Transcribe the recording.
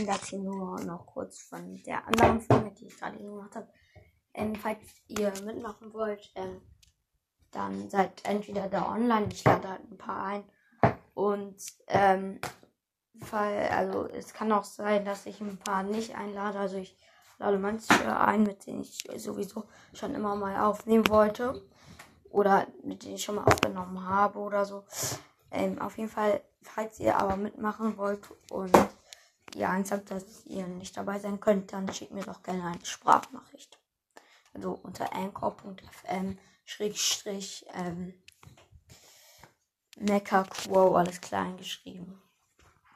ansonsten hier nur noch kurz von der anderen Folge, die ich gerade gemacht habe. Ähm, falls ihr mitmachen wollt, ähm, dann seid entweder da online, ich lade halt ein paar ein. Und ähm, Fall, also es kann auch sein, dass ich ein paar nicht einlade. Also ich lade manche ein, mit denen ich sowieso schon immer mal aufnehmen wollte. Oder mit denen ich schon mal aufgenommen habe oder so. Ähm, auf jeden Fall, falls ihr aber mitmachen wollt und ihr Angst habt, dass ihr nicht dabei sein könnt, dann schickt mir doch gerne eine Sprachnachricht. Also unter anchor.fm schrägstrich ähm, Mecha Quo, alles klein geschrieben.